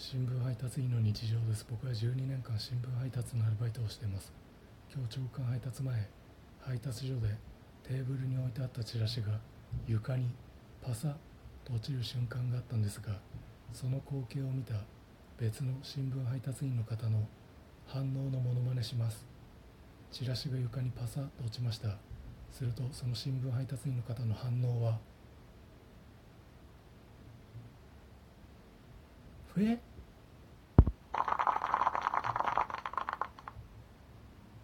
新聞配達員の日常です。僕は12年間新聞配達のアルバイトをしています。今日朝刊配達前配達所でテーブルに置いてあったチラシが床にパサッと落ちる瞬間があったんですがその光景を見た別の新聞配達員の方の反応のモノマネします。チラシが床にパサッと落ちました。するとその新聞配達員の方の反応は「え？